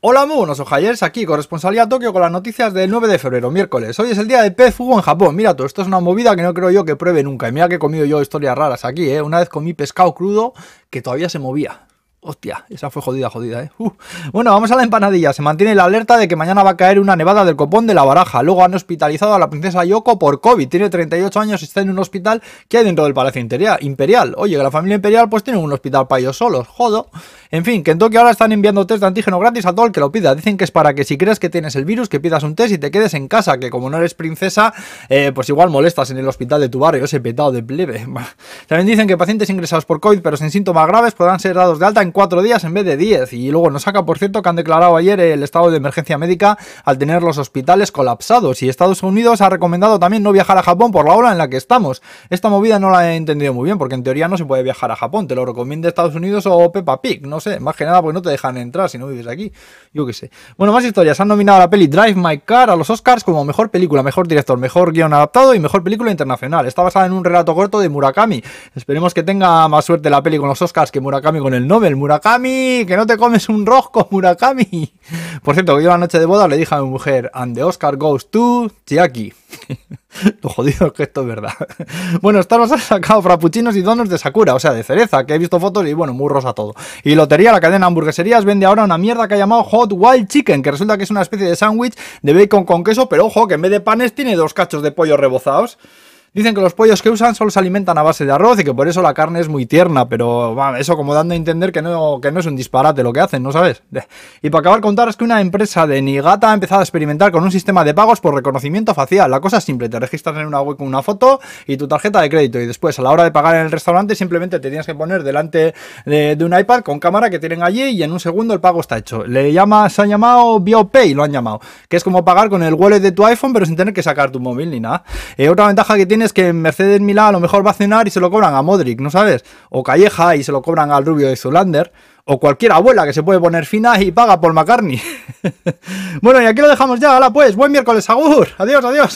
Hola, muy buenos ojayers, aquí corresponsalía Tokio con las noticias del 9 de febrero, miércoles. Hoy es el día de pez fugo en Japón. Mira tú, esto es una movida que no creo yo que pruebe nunca. Y mira que he comido yo historias raras aquí, ¿eh? Una vez comí pescado crudo que todavía se movía. Hostia, esa fue jodida, jodida, ¿eh? Bueno, vamos a la empanadilla. Se mantiene la alerta de que mañana va a caer una nevada del copón de la baraja. Luego han hospitalizado a la princesa Yoko por COVID. Tiene 38 años y está en un hospital que hay dentro del Palacio Imperial. Oye, que la familia imperial pues tiene un hospital para ellos solos. Jodo. En fin, que en Tokio ahora están enviando test de antígeno gratis a todo el que lo pida. Dicen que es para que si crees que tienes el virus, que pidas un test y te quedes en casa. Que como no eres princesa, eh, pues igual molestas en el hospital de tu barrio. Ese petado de plebe. También dicen que pacientes ingresados por COVID pero sin síntomas graves podrán ser dados de alta 4 días en vez de 10. Y luego nos saca, por cierto, que han declarado ayer el estado de emergencia médica al tener los hospitales colapsados. Y Estados Unidos ha recomendado también no viajar a Japón por la ola en la que estamos. Esta movida no la he entendido muy bien, porque en teoría no se puede viajar a Japón. Te lo recomienda Estados Unidos o Peppa Pig. No sé, más que nada porque no te dejan entrar si no vives aquí. Yo qué sé. Bueno, más historias. Han nominado a la peli Drive My Car a los Oscars como mejor película, mejor director, mejor guion adaptado y mejor película internacional. Está basada en un relato corto de Murakami. Esperemos que tenga más suerte la peli con los Oscars que Murakami con el Nobel. Murakami, que no te comes un rosco, Murakami. Por cierto, yo la noche de boda le dije a mi mujer, and the Oscar goes to Chiaki. Lo jodido es que esto es verdad. Bueno, Starbucks ha sacado frappuccinos y donos de Sakura, o sea, de cereza, que he visto fotos y bueno, muy rosa todo. Y Lotería, la cadena de hamburgueserías, vende ahora una mierda que ha llamado Hot Wild Chicken, que resulta que es una especie de sándwich de bacon con queso, pero ojo, que en vez de panes tiene dos cachos de pollo rebozados. Dicen que los pollos que usan solo se alimentan a base de arroz y que por eso la carne es muy tierna, pero eso como dando a entender que no, que no es un disparate lo que hacen, ¿no sabes? Y para acabar contaros que una empresa de Nigata ha empezado a experimentar con un sistema de pagos por reconocimiento facial. La cosa es simple, te registras en una web con una foto y tu tarjeta de crédito y después a la hora de pagar en el restaurante simplemente te tienes que poner delante de, un iPad con cámara que tienen allí y en un segundo el pago está hecho. Le llama, se ha llamado BioPay, lo han llamado, que es como pagar con el wallet de tu iPhone pero sin tener que sacar tu móvil ni nada. Eh, otra ventaja que tiene es que Mercedes Milá a lo mejor va a cenar y se lo cobran a Modric, ¿no sabes? O Calleja y se lo cobran al rubio de Zulander. O cualquier abuela que se puede poner fina y paga por McCartney. bueno, y aquí lo dejamos ya. Hala pues, buen miércoles, Agur. Adiós, adiós.